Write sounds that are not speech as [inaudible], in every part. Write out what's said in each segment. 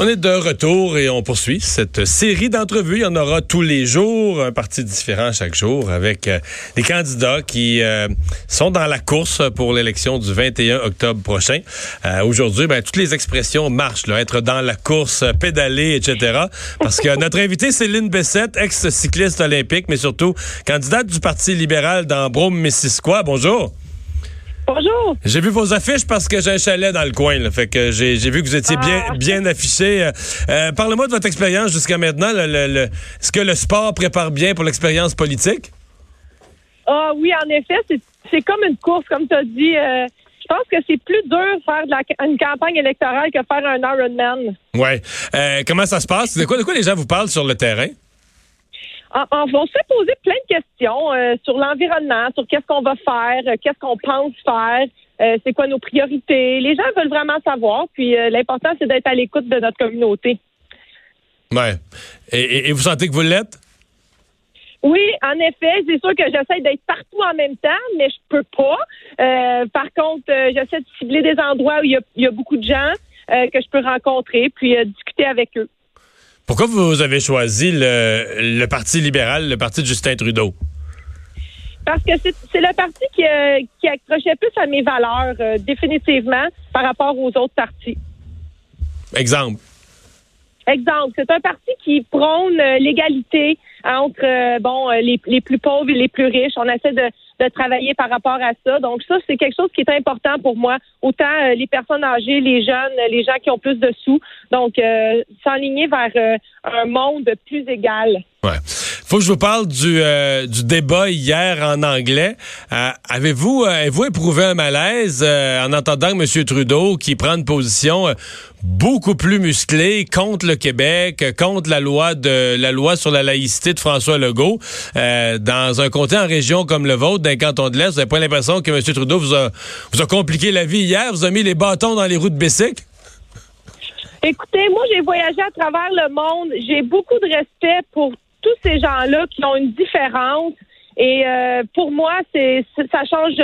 On est de retour et on poursuit cette série d'entrevues. Il y en aura tous les jours, un parti différent chaque jour, avec euh, des candidats qui euh, sont dans la course pour l'élection du 21 octobre prochain. Euh, Aujourd'hui, ben, toutes les expressions marchent, être dans la course, pédaler, etc. Parce que notre invitée, Céline Bessette, ex-cycliste olympique, mais surtout candidate du Parti libéral dans Brome-Missisquoi. Bonjour. Bonjour. J'ai vu vos affiches parce que j'ai un chalet dans le coin. Là, fait que j'ai vu que vous étiez bien, Ah. bien affiché. Euh, euh, Parlez-moi de votre expérience jusqu'à maintenant. Le, le- le- Est-ce que le sport prépare bien pour l'expérience politique? Ah oui, en effet, c'est- comme une course, comme tu as dit. euh, je pense que c'est plus dur faire de la, une campagne électorale que faire un Ironman. Ouais. Euh, comment ça se passe? De quoi, de quoi les gens vous parlent sur le terrain? En- on se fait poser plein de questions euh, sur l'environnement, sur qu'est-ce qu'on va faire, euh, qu'est-ce qu'on pense faire, euh, c'est quoi nos priorités. Les gens veulent vraiment savoir, puis l'important, c'est d'être à l'écoute de notre communauté. Ouais. Et, et- et vous sentez que vous l'êtes? Oui, en effet, c'est sûr que j'essaie d'être partout en même temps, mais je peux pas. Par contre, j'essaie de cibler des endroits où il y a, il y a beaucoup de gens que je peux rencontrer, puis discuter avec eux. Pourquoi vous avez choisi le, le Parti libéral, le parti de Justin Trudeau? Parce que c'est le parti qui, euh, qui accrochait plus à mes valeurs, euh, définitivement, par rapport aux autres partis. Exemple. Exemple, c'est un parti qui prône euh, l'égalité entre bon les, les plus pauvres et les plus riches. On essaie de, de travailler par rapport à ça. Donc ça, c'est quelque chose qui est important pour moi. Autant euh, les personnes âgées, les jeunes, les gens qui ont plus de sous. Donc euh, s'enligner vers euh, un monde plus égal. Ouais. Faut que je vous parle du, euh, du débat hier en anglais. Euh, avez-vous euh, avez-vous éprouvé un malaise en entendant M. Trudeau qui prend une position beaucoup plus musclée contre le Québec, contre la loi de la loi sur la laïcité de François Legault, dans un comté en région comme le vôtre, d'un canton de l'Est, vous n'avez pas l'impression que M. Trudeau vous a, vous a compliqué la vie hier, vous a mis les bâtons dans les roues de Bessic? Écoutez, moi, j'ai voyagé à travers le monde. J'ai beaucoup de respect pour tous ces gens-là qui ont une différence. Et euh, pour moi, c'est ça change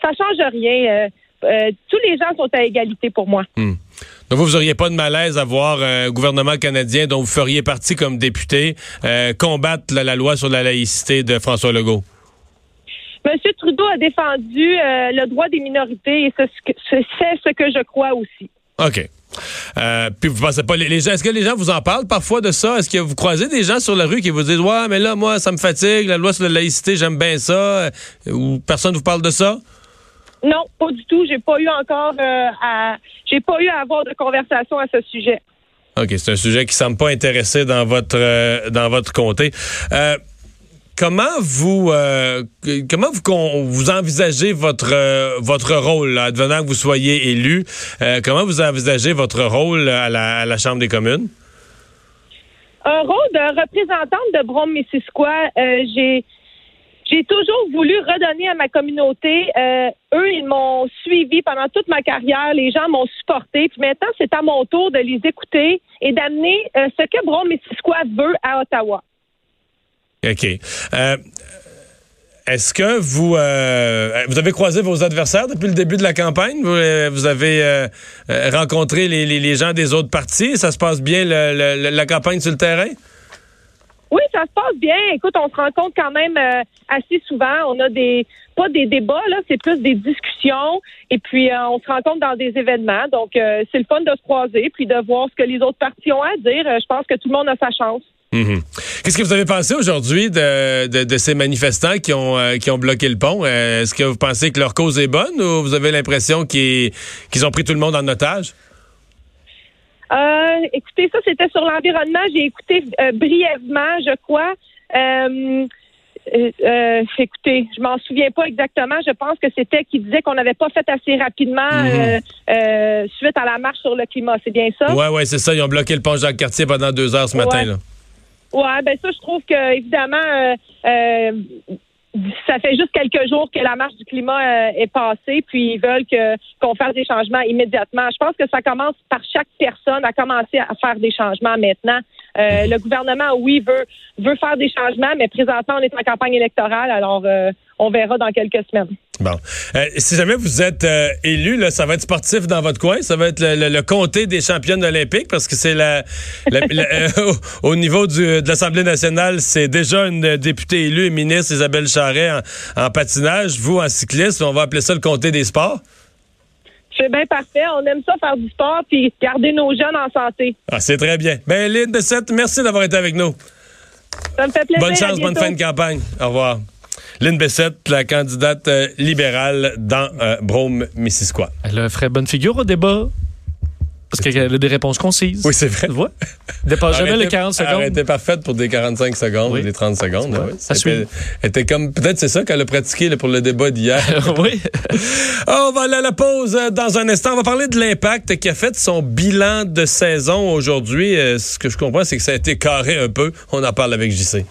ça change rien. Euh, euh, tous les gens sont à égalité pour moi. Donc vous, vous auriez pas de malaise à voir un gouvernement canadien dont vous feriez partie comme député euh, combattre la, la loi sur la laïcité de François Legault? Monsieur Trudeau a défendu euh, le droit des minorités et c'est ce que, c'est c'est ce que je crois aussi. OK. Euh, puis vous pensez pas les, gens est-ce que les gens vous en parlent parfois de ça? Est-ce que vous croisez des gens sur la rue qui vous disent ouais mais là moi ça me fatigue la loi sur la laïcité j'aime bien ça euh, ou personne vous parle de ça? Non, pas du tout. J'ai pas eu encore euh, à j'ai pas eu à avoir de conversation à ce sujet. OK, c'est un sujet qui semble pas intéressé dans votre euh, dans votre comté. Comment vous euh, comment vous vous envisagez votre euh, votre rôle là, que vous soyez élu Euh, Comment vous envisagez votre rôle à la, Chambre des communes? Un rôle de représentante de Brome-Missisquoi, j'ai j'ai toujours voulu redonner à ma communauté. Eux, ils m'ont suivi pendant toute ma carrière. Les gens m'ont supporté. Puis maintenant, c'est à mon tour de les écouter et d'amener ce que Brome-Missisquoi veut à Ottawa. OK. Euh, est-ce que vous euh, vous avez croisé vos adversaires depuis le début de la campagne? Vous, euh, vous avez euh, rencontré les, les- les gens des autres partis? Ça se passe bien le- le- le- la campagne sur le terrain? Oui, ça se passe bien. Écoute, on se rencontre quand même assez souvent. On a des pas des débats là, c'est plus des discussions. Et puis on se rencontre dans des événements. Donc c'est le fun de se croiser puis de voir ce que les autres partis ont à dire. Je pense que tout le monde a sa chance. Mhm. Qu'est-ce que vous avez pensé aujourd'hui de, de, de ces manifestants qui ont, euh, qui ont bloqué le pont? Euh, Est-ce que vous pensez que leur cause est bonne ou vous avez l'impression qu'ils qu'ils ont pris tout le monde en otage? Euh, écoutez, ça, c'était sur l'environnement. J'ai écouté brièvement, je crois. Écoutez, je m'en souviens pas exactement. Je pense que c'était qu'il disait qu'on n'avait pas fait assez rapidement euh, suite à la marche sur le climat. C'est bien ça? Ouais, ouais, c'est ça. Ils ont bloqué le pont Jacques-Cartier pendant deux heures ce matin. Là. Ouais, ben ça, je trouve que évidemment, euh, euh, ça fait juste quelques jours que la marche du climat euh, est passée, puis ils veulent que qu'on fasse des changements immédiatement. Je pense que ça commence par chaque personne à commencer à faire des changements maintenant. Euh, le gouvernement, oui, veut veut faire des changements, mais présentement, on est en campagne électorale, alors euh, on verra dans quelques semaines. Bon. Euh, si jamais vous êtes euh, élu, là, ça va être sportif dans votre coin. Ça va être le, le- le comté des championnes olympiques parce que c'est la, la- [laughs] la- euh, au, au niveau du, de l'Assemblée nationale, c'est déjà une députée élue et ministre Isabelle Charret en, en patinage. Vous, en cycliste, on va appeler ça le comté des sports. C'est bien parfait. On aime ça faire du sport puis garder nos jeunes en santé. Ah, c'est très bien. Ben, Lynn Bessette, merci d'avoir été avec nous. Ça me fait plaisir. Bonne À chance, bonne fin de campagne. Au revoir. Lynn Bessette, la candidate euh, libérale dans euh, Brome-Missisquoi. Elle ferait bonne figure au débat. Parce qu'elle a des réponses concises. Oui, c'est vrai. Tu vois? Dépasse jamais les 40 Elle secondes. était parfaite pour des 45 secondes, Oui. des 30 secondes. Oui. ça Elle était, suit. elle était comme, peut-être c'est ça qu'elle a pratiqué là, pour le débat d'hier. [laughs] oui. Ah, on va aller à la pause euh, dans un instant. On va parler de l'impact qui a fait son bilan de saison aujourd'hui. Euh, ce que je comprends, c'est que ça a été carré un peu. On en parle avec JC.